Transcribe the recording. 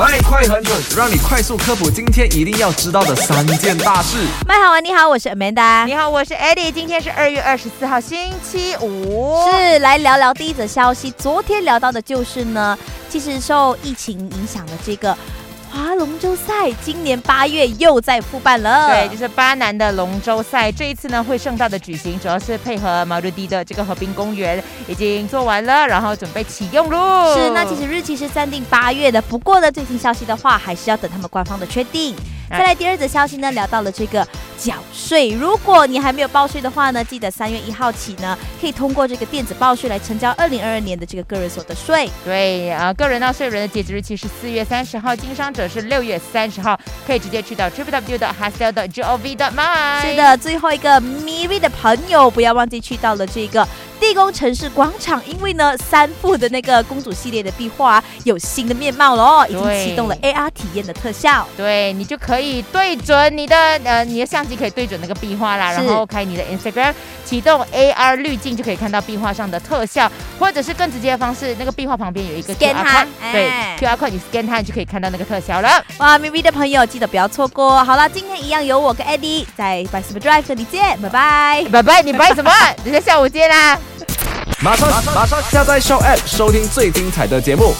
麦快很准，让你快速科普今天一定要知道的三件大事。麦好玩，你好，我是 Amanda。你好，我是 Eddie。今天是二月二十四号，星期五。是来聊聊第一则消息。昨天聊到的就是呢，其实受疫情影响的这个。划龙舟赛今年八月又在复办了，对，就是巴南的龙舟赛，这一次呢会盛大的举行，主要是配合毛鲁迪的这个河滨公园已经做完了，然后准备启用喽。是，那其实日期是暂定八月的，不过呢最新消息的话，还是要等他们官方的确定。再来第二则消息呢，聊到了这个缴税。如果你还没有报税的话呢，记得三月一号起呢，可以通过这个电子报税来成交二零二二年的这个个人所得税。对啊，个人纳税人的截止日期是四月三十号，经商者是六月三十号，可以直接去到的 h a s t e l 的 gov 的 my。是的，最后一个 Miri 的朋友，不要忘记去到了这个。地宫城市广场，因为呢，三幅的那个公主系列的壁画有新的面貌了哦，已经启动了 AR 体验的特效。对你就可以对准你的呃，你的相机可以对准那个壁画啦，然后开你的 Instagram，启动 AR 滤镜就可以看到壁画上的特效，或者是更直接的方式，那个壁画旁边有一个 QR code，对，QR code 你 scan 它，你就可以看到那个特效了。哇咪咪的朋友记得不要错过。好了，今天一样有我跟 Eddie 在 By Super Drive 这里见，拜拜，拜拜，你拜什么？等下下午见啦。马上马上下载 Show App 收听最精彩的节目。